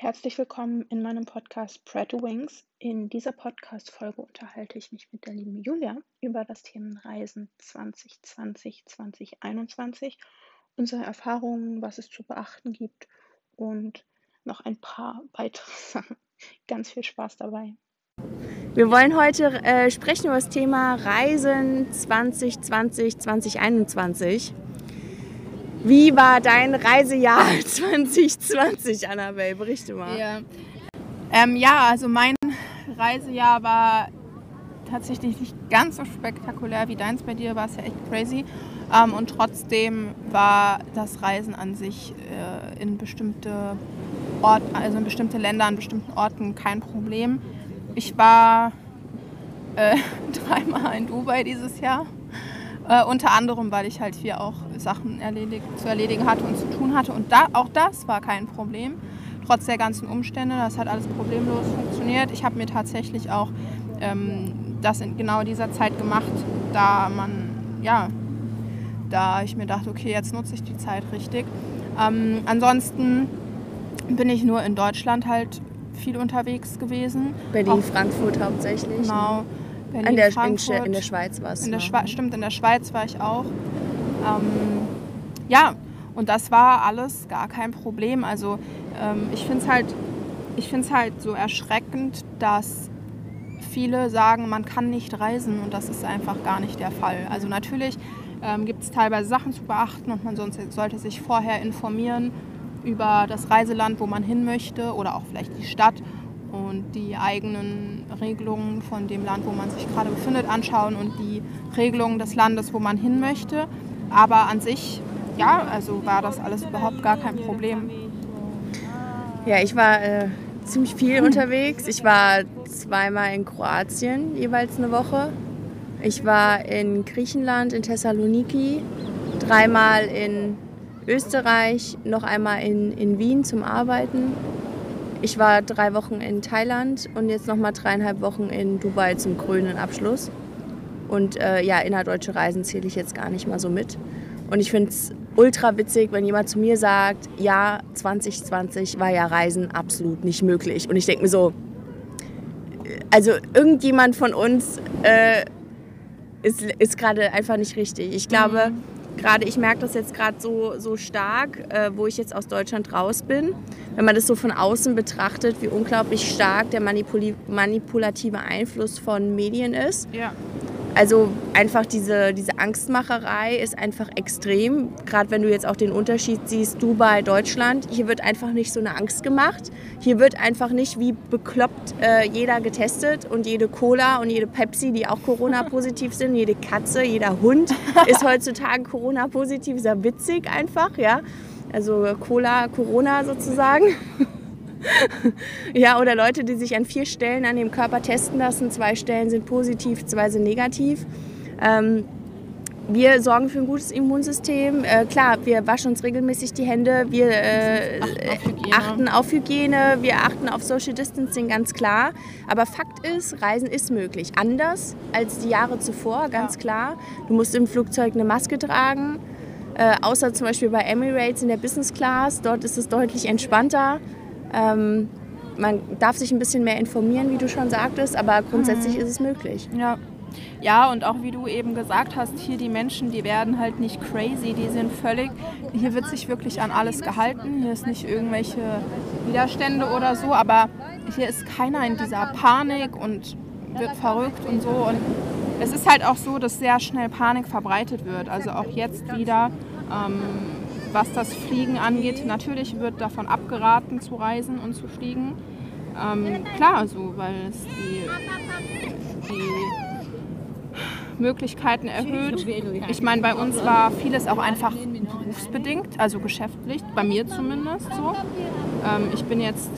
Herzlich willkommen in meinem Podcast to Wings. In dieser Podcast-Folge unterhalte ich mich mit der lieben Julia über das Themenreisen 2020, 2021, unsere Erfahrungen, was es zu beachten gibt und noch ein paar weitere Sachen. Ganz viel Spaß dabei. Wir wollen heute äh, sprechen über das Thema Reisen 2020, 2021. Wie war dein Reisejahr 2020, Annabelle? Berichte mal. Ja. Ähm, ja, also mein Reisejahr war tatsächlich nicht ganz so spektakulär wie deins. Bei dir war es ja echt crazy. Ähm, und trotzdem war das Reisen an sich äh, in bestimmte Orte, also in bestimmte Länder, an bestimmten Orten kein Problem. Ich war äh, dreimal in Dubai dieses Jahr. Äh, unter anderem, weil ich halt hier auch Sachen erledigt, zu erledigen hatte und zu tun hatte. Und da, auch das war kein Problem, trotz der ganzen Umstände. Das hat alles problemlos funktioniert. Ich habe mir tatsächlich auch ähm, das in genau dieser Zeit gemacht, da man, ja, da ich mir dachte, okay, jetzt nutze ich die Zeit richtig. Ähm, ansonsten bin ich nur in Deutschland halt viel unterwegs gewesen. Berlin, Frankfurt hauptsächlich. Genau. Berlin, in, der, Frankfurt. in der Schweiz war es. In der Schwe stimmt, in der Schweiz war ich auch. Ähm, ja, und das war alles gar kein Problem. Also ähm, ich finde es halt, halt so erschreckend, dass viele sagen, man kann nicht reisen und das ist einfach gar nicht der Fall. Also natürlich ähm, gibt es teilweise Sachen zu beachten und man sollte sich vorher informieren über das Reiseland, wo man hin möchte oder auch vielleicht die Stadt und die eigenen Regelungen von dem Land, wo man sich gerade befindet, anschauen und die Regelungen des Landes, wo man hin möchte. Aber an sich, ja, also war das alles überhaupt gar kein Problem. Ja, ich war äh, ziemlich viel unterwegs. Ich war zweimal in Kroatien, jeweils eine Woche. Ich war in Griechenland, in Thessaloniki, dreimal in Österreich, noch einmal in, in Wien zum Arbeiten ich war drei Wochen in Thailand und jetzt noch mal dreieinhalb Wochen in Dubai zum grünen Abschluss. Und äh, ja, innerdeutsche Reisen zähle ich jetzt gar nicht mal so mit. Und ich finde es ultra witzig, wenn jemand zu mir sagt, ja, 2020 war ja Reisen absolut nicht möglich. Und ich denke mir so, also irgendjemand von uns äh, ist, ist gerade einfach nicht richtig. Ich glaube, mhm gerade, ich merke das jetzt gerade so, so stark, äh, wo ich jetzt aus Deutschland raus bin. Wenn man das so von außen betrachtet, wie unglaublich stark der manipulative Einfluss von Medien ist. Ja. Also einfach diese, diese Angstmacherei ist einfach extrem. Gerade wenn du jetzt auch den Unterschied siehst, Dubai, Deutschland. Hier wird einfach nicht so eine Angst gemacht. Hier wird einfach nicht wie bekloppt äh, jeder getestet und jede Cola und jede Pepsi, die auch Corona-positiv sind, jede Katze, jeder Hund ist heutzutage Corona-positiv. Ist ja witzig einfach, ja. Also Cola, Corona sozusagen. ja, oder Leute, die sich an vier Stellen an dem Körper testen lassen. Zwei Stellen sind positiv, zwei sind negativ. Ähm, wir sorgen für ein gutes Immunsystem. Äh, klar, wir waschen uns regelmäßig die Hände, wir äh, achten, auf achten, auf Hygiene, wir achten auf Social Distancing, ganz klar. Aber Fakt ist, Reisen ist möglich. Anders als die Jahre zuvor, ganz ja. klar. Du musst im Flugzeug eine Maske tragen. Äh, außer zum Beispiel bei Emirates in der Business Class, dort ist es deutlich entspannter. Ähm, man darf sich ein bisschen mehr informieren, wie du schon sagtest, aber grundsätzlich mhm. ist es möglich. Ja. Ja, und auch wie du eben gesagt hast, hier die Menschen, die werden halt nicht crazy, die sind völlig, hier wird sich wirklich an alles gehalten, hier ist nicht irgendwelche Widerstände oder so, aber hier ist keiner in dieser Panik und wird verrückt und so. Und es ist halt auch so, dass sehr schnell Panik verbreitet wird. Also auch jetzt wieder. Ähm, was das Fliegen angeht, natürlich wird davon abgeraten zu reisen und zu fliegen. Ähm, klar, so, weil es die, die Möglichkeiten erhöht. Ich meine, bei uns war vieles auch einfach berufsbedingt, also geschäftlich, bei mir zumindest so. Ähm, ich bin jetzt,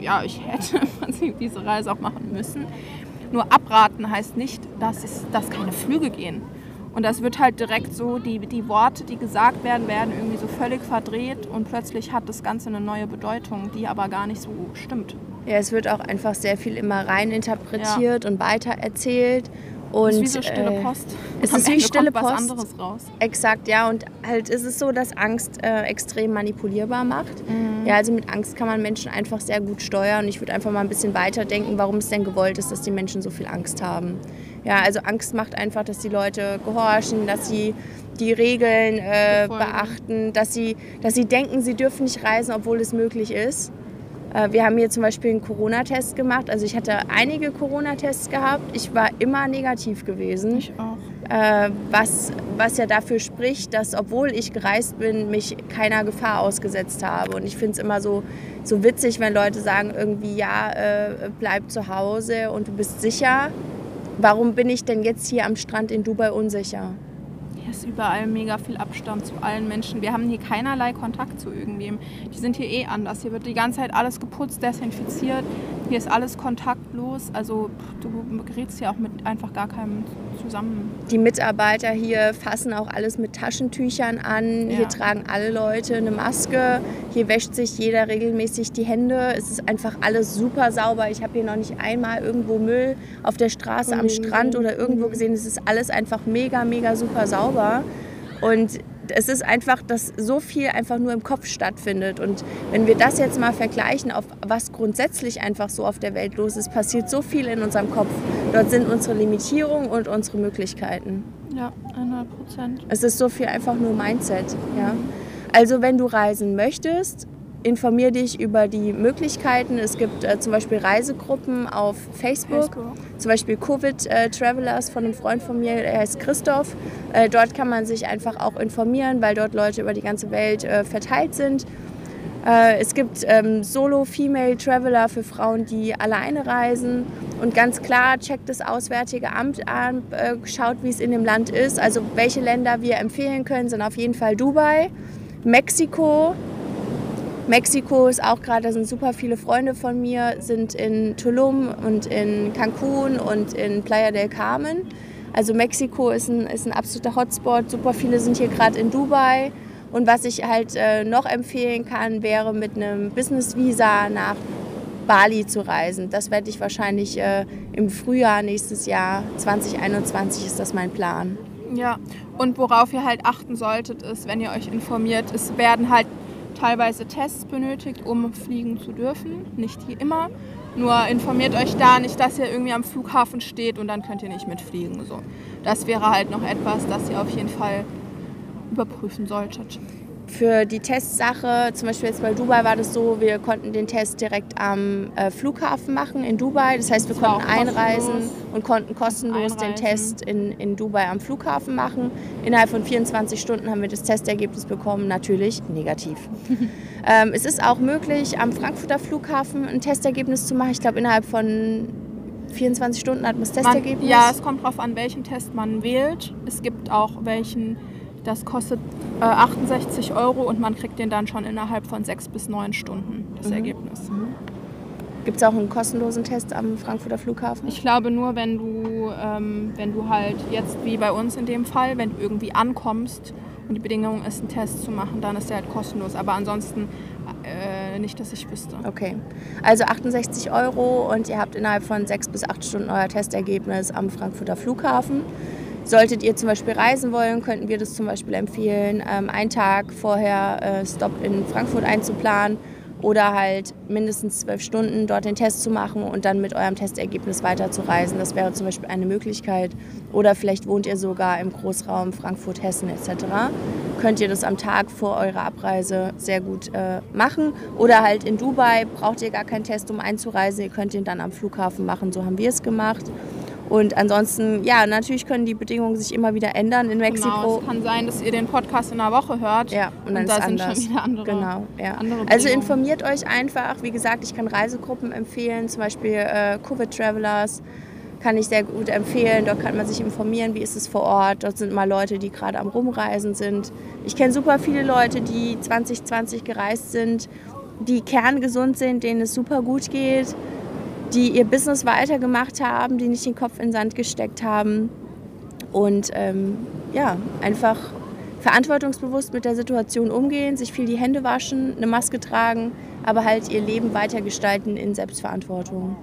ja, ich hätte diese Reise auch machen müssen. Nur abraten heißt nicht, dass, es, dass keine Flüge gehen. Und das wird halt direkt so, die, die Worte, die gesagt werden, werden irgendwie so völlig verdreht und plötzlich hat das Ganze eine neue Bedeutung, die aber gar nicht so stimmt. Ja, es wird auch einfach sehr viel immer reininterpretiert ja. und weitererzählt. Und, es ist wie so stille äh, Post. es Am ist wie Ende stille kommt was Post. anderes raus. Exakt, ja. Und halt ist es so, dass Angst äh, extrem manipulierbar macht. Mhm. Ja, also mit Angst kann man Menschen einfach sehr gut steuern. Und ich würde einfach mal ein bisschen weiterdenken, warum es denn gewollt ist, dass die Menschen so viel Angst haben. Ja, also Angst macht einfach, dass die Leute gehorchen, dass sie die Regeln äh, beachten, dass sie, dass sie denken, sie dürfen nicht reisen, obwohl es möglich ist. Äh, wir haben hier zum Beispiel einen Corona-Test gemacht. Also ich hatte einige Corona-Tests gehabt. Ich war immer negativ gewesen Ich auch. äh, was, was ja dafür spricht, dass obwohl ich gereist bin, mich keiner Gefahr ausgesetzt habe. Und ich finde es immer so, so witzig, wenn Leute sagen irgendwie, ja, äh, bleib zu Hause und du bist sicher. Warum bin ich denn jetzt hier am Strand in Dubai unsicher? Hier ist überall mega viel Abstand zu allen Menschen. Wir haben hier keinerlei Kontakt zu irgendwem. Die sind hier eh anders. Hier wird die ganze Zeit alles geputzt, desinfiziert. Hier ist alles kontaktlos. Also du gerätst hier auch mit einfach gar keinem zusammen. Die Mitarbeiter hier fassen auch alles mit Taschentüchern an. Ja. Hier tragen alle Leute eine Maske. Hier wäscht sich jeder regelmäßig die Hände. Es ist einfach alles super sauber. Ich habe hier noch nicht einmal irgendwo Müll auf der Straße, am Strand oder irgendwo gesehen. Es ist alles einfach mega, mega super sauber. Und es ist einfach, dass so viel einfach nur im Kopf stattfindet. Und wenn wir das jetzt mal vergleichen, auf was grundsätzlich einfach so auf der Welt los ist, passiert so viel in unserem Kopf. Dort sind unsere Limitierungen und unsere Möglichkeiten. Ja, 100 Prozent. Es ist so viel einfach nur Mindset. Ja? Also wenn du reisen möchtest, informier dich über die Möglichkeiten. Es gibt äh, zum Beispiel Reisegruppen auf Facebook. Facebook. Zum Beispiel Covid äh, Travelers von einem Freund von mir, der heißt Christoph. Äh, dort kann man sich einfach auch informieren, weil dort Leute über die ganze Welt äh, verteilt sind. Äh, es gibt ähm, Solo-Female Traveler für Frauen, die alleine reisen. Und ganz klar, checkt das Auswärtige Amt an, äh, schaut, wie es in dem Land ist. Also welche Länder wir empfehlen können, sind auf jeden Fall Dubai, Mexiko. Mexiko ist auch gerade, da sind super viele Freunde von mir, sind in Tulum und in Cancun und in Playa del Carmen. Also Mexiko ist ein, ist ein absoluter Hotspot. Super viele sind hier gerade in Dubai. Und was ich halt äh, noch empfehlen kann, wäre mit einem Business-Visa nach Bali zu reisen. Das werde ich wahrscheinlich äh, im Frühjahr nächstes Jahr, 2021 ist das mein Plan. Ja, und worauf ihr halt achten solltet, ist, wenn ihr euch informiert, es werden halt teilweise Tests benötigt, um fliegen zu dürfen. Nicht hier immer. Nur informiert euch da nicht, dass ihr irgendwie am Flughafen steht und dann könnt ihr nicht mitfliegen. So. Das wäre halt noch etwas, das ihr auf jeden Fall überprüfen solltet. Für die Testsache, zum Beispiel jetzt bei Dubai war das so, wir konnten den Test direkt am äh, Flughafen machen in Dubai. Das heißt, wir Das konnten einreisen und konnten kostenlos den Einreisen. Test in, in Dubai am Flughafen machen. Innerhalb von 24 Stunden haben wir das Testergebnis bekommen, natürlich negativ. ähm, es ist auch möglich, am Frankfurter Flughafen ein Testergebnis zu machen. Ich glaube, innerhalb von 24 Stunden hat man das Man, Testergebnis. ja, es kommt drauf an, welchen Test man wählt. Es gibt auch welchen, das kostet äh, 68 Euro und man kriegt den dann schon innerhalb von sechs bis neun Stunden, das Mhm. Ergebnis. Gibt es auch einen kostenlosen Test am Frankfurter Flughafen? Ich glaube nur, wenn du, ähm, wenn du halt jetzt wie bei uns in dem Fall, wenn du irgendwie ankommst und die Bedingung ist, einen Test zu machen, dann ist der halt kostenlos. Aber ansonsten äh, nicht, dass ich wüsste. Okay, also 68 Euro und ihr habt innerhalb von sechs bis acht Stunden euer Testergebnis am Frankfurter Flughafen. Solltet ihr zum Beispiel reisen wollen, könnten wir das zum Beispiel empfehlen, ähm, einen Tag vorher äh, Stop in Frankfurt einzuplanen oder halt mindestens zwölf Stunden dort den Test zu machen und dann mit eurem Testergebnis weiterzureisen. Das wäre zum Beispiel eine Möglichkeit. Oder vielleicht wohnt ihr sogar im Großraum Frankfurt, Hessen etc. Könnt ihr das am Tag vor eurer Abreise sehr gut äh, machen. Oder halt in Dubai braucht ihr gar keinen Test, um einzureisen. Ihr könnt ihn dann am Flughafen machen. So haben wir es gemacht. Und ansonsten, ja, natürlich können die Bedingungen sich immer wieder ändern in Genau, Mexiko. es kann sein, dass ihr den Podcast in einer Woche hört. Ja, und dann da ist sind anders. schon wieder andere. Genau, ja. andere Also informiert euch einfach. Wie gesagt, ich kann Reisegruppen empfehlen, zum Beispiel äh, Covid Travelers kann ich sehr gut empfehlen. Dort kann man sich informieren, wie ist es vor Ort. Dort sind mal Leute, die gerade am Rumreisen sind. Ich kenne super viele Leute, die 2020 gereist sind, die kerngesund sind, denen es super gut geht, die ihr Business weitergemacht haben, die nicht den Kopf in den Sand gesteckt haben und ähm, ja, einfach verantwortungsbewusst mit der Situation umgehen, sich viel die Hände waschen, eine Maske tragen, aber halt ihr Leben weitergestalten in Selbstverantwortung.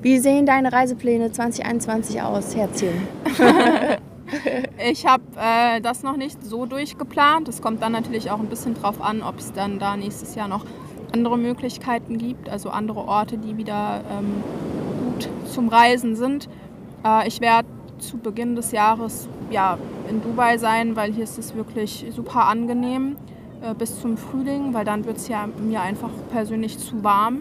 Wie sehen deine Reisepläne 2021 aus, Herzchen? ich habe äh, das noch nicht so durchgeplant. Es kommt dann natürlich auch ein bisschen drauf an, ob es dann da nächstes Jahr noch andere Möglichkeiten gibt, also andere Orte, die wieder ähm, gut zum Reisen sind. Äh, ich werde zu Beginn des Jahres ja, in Dubai sein, weil hier ist es wirklich super angenehm äh, bis zum Frühling, weil dann wird es ja mir einfach persönlich zu warm.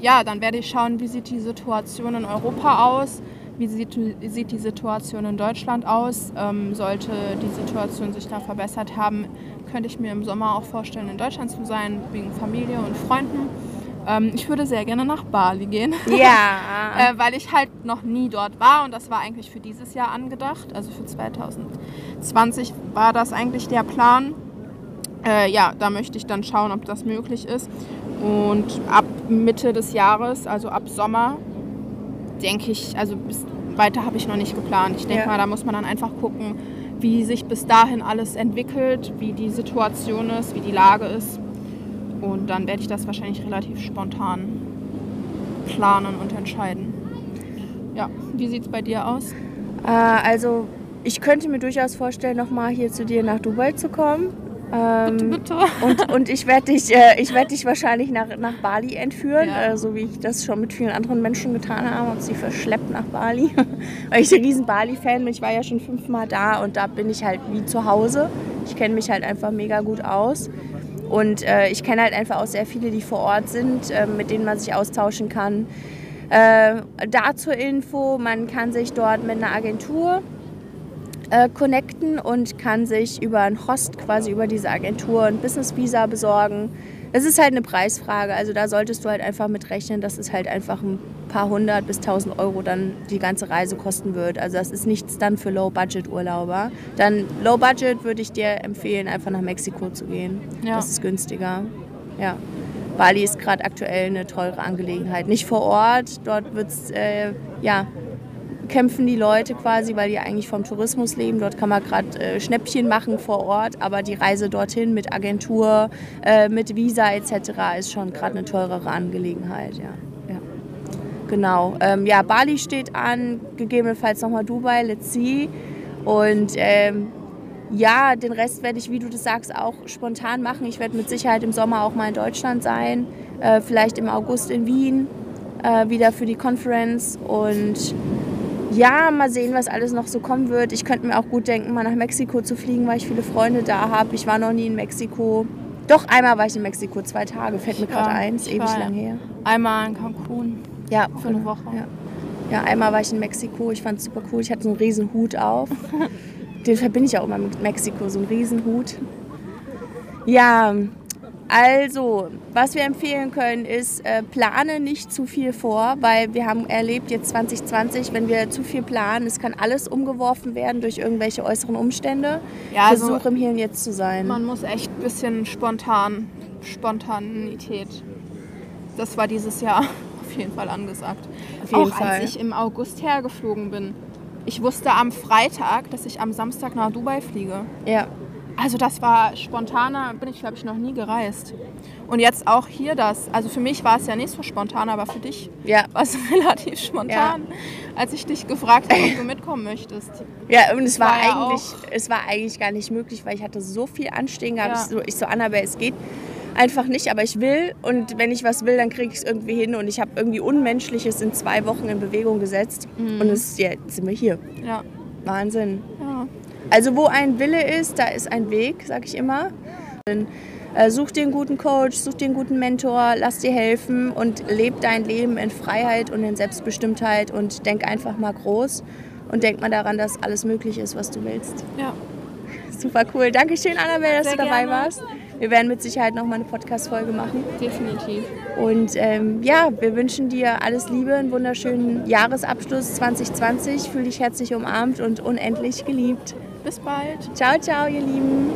Ja, dann werde ich schauen, wie sieht die Situation in Europa aus, wie sieht, sieht die Situation in Deutschland aus. Ähm, sollte die Situation sich da verbessert haben, könnte ich mir im Sommer auch vorstellen, in Deutschland zu sein, wegen Familie und Freunden. Ähm, ich würde sehr gerne nach Bali gehen. Ja. äh, weil ich halt noch nie dort war und das war eigentlich für dieses Jahr angedacht. Also für 2020 war das eigentlich der Plan. Äh, ja, da möchte ich dann schauen, ob das möglich ist. Und ab Mitte des Jahres, also ab Sommer, denke ich, also bis weiter habe ich noch nicht geplant. Ich denke ja. mal, da muss man dann einfach gucken, wie sich bis dahin alles entwickelt, wie die Situation ist, wie die Lage ist. Und dann werde ich das wahrscheinlich relativ spontan planen und entscheiden. Ja, wie sieht es bei dir aus? Äh, also ich könnte mir durchaus vorstellen, nochmal hier zu dir nach Dubai zu kommen. Ähm, bitte, bitte. Und, und ich werde dich, äh, werd dich wahrscheinlich nach, nach Bali entführen, ja. äh, so wie ich das schon mit vielen anderen Menschen getan habe und sie verschleppt nach Bali. Weil ich ein riesen Bali-Fan bin. Ich war ja schon fünfmal da und da bin ich halt wie zu Hause. Ich kenne mich halt einfach mega gut aus. Und äh, ich kenne halt einfach auch sehr viele, die vor Ort sind, äh, mit denen man sich austauschen kann. Äh, da zur Info, man kann sich dort mit einer Agentur äh, connecten und kann sich über einen Host quasi über diese Agentur ein Business Visa besorgen. Es ist halt eine Preisfrage, also da solltest du halt einfach mit rechnen, dass es halt einfach ein paar hundert bis tausend Euro dann die ganze Reise kosten wird. Also das ist nichts dann für Low-Budget-Urlauber. Dann Low-Budget würde ich dir empfehlen, einfach nach Mexiko zu gehen. Ja. Das ist günstiger. Ja. Bali ist gerade aktuell eine teure Angelegenheit. Nicht vor Ort, dort wird's, äh, ja, kämpfen die Leute quasi, weil die eigentlich vom Tourismus leben. Dort kann man gerade äh, Schnäppchen machen vor Ort, aber die Reise dorthin mit Agentur, äh, mit Visa etc. ist schon gerade eine teurere Angelegenheit. Ja. ja. Genau. Ähm, ja, Bali steht an, gegebenenfalls nochmal Dubai, let's see. Und ähm, ja, den Rest werde ich, wie du das sagst, auch spontan machen. Ich werde mit Sicherheit im Sommer auch mal in Deutschland sein, äh, vielleicht im August in Wien, äh, wieder für die Conference und ja, mal sehen, was alles noch so kommen wird. Ich könnte mir auch gut denken, mal nach Mexiko zu fliegen, weil ich viele Freunde da habe. Ich war noch nie in Mexiko. Doch, einmal war ich in Mexiko, zwei Tage, fällt mir gerade ein, ist ewig lang her. Einmal in Cancun. Ja, für eine Woche. Ja. ja, einmal war ich in Mexiko, ich fand es super cool. Ich hatte so einen riesen Hut auf. Den verbinde ich auch immer mit Mexiko, so einen riesen Hut. Ja, also, was wir empfehlen können, ist, äh, plane nicht zu viel vor, weil wir haben erlebt jetzt 2020, wenn wir zu viel planen, es kann alles umgeworfen werden durch irgendwelche äußeren Umstände. Ja, also Versuche im Hier und Jetzt zu sein. Man muss echt ein bisschen spontan, Spontanität. Das war dieses Jahr auf jeden Fall angesagt. Auf jeden Auch Fall. als ich im August hergeflogen bin. Ich wusste am Freitag, dass ich am Samstag nach Dubai fliege. Ja. Also das war spontaner, bin ich glaube ich noch nie gereist. Und jetzt auch hier das. Also für mich war es ja nicht so spontan, aber für dich ja. war es relativ spontan, ja. als ich dich gefragt habe, ob du mitkommen möchtest. Ja, und es war, war ja eigentlich, es war eigentlich gar nicht möglich, weil ich hatte so viel anstehen gehabt. Ja. Ich so, ich so Annabelle, es geht einfach nicht, aber ich will und wenn ich was will, dann kriege ich es irgendwie hin und ich habe irgendwie Unmenschliches in zwei Wochen in Bewegung gesetzt mhm. und es, ja, jetzt sind wir hier. Ja. Wahnsinn. Ja. Also wo ein Wille ist, da ist ein Weg, sag ich immer. Äh, such dir einen guten Coach, such dir einen guten Mentor, lass dir helfen und leb dein Leben in Freiheit und in Selbstbestimmtheit und denk einfach mal groß und denk mal daran, dass alles möglich ist, was du willst. Ja. Super cool. Dankeschön, Annabelle, dass Sehr du dabei gerne. warst. Wir werden mit Sicherheit noch mal eine Podcast-Folge machen. Definitiv. Und ähm, ja, wir wünschen dir alles Liebe, einen wunderschönen Jahresabschluss 2020. Fühl dich herzlich umarmt und unendlich geliebt. Bis bald. Ciao, ciao, ihr Lieben.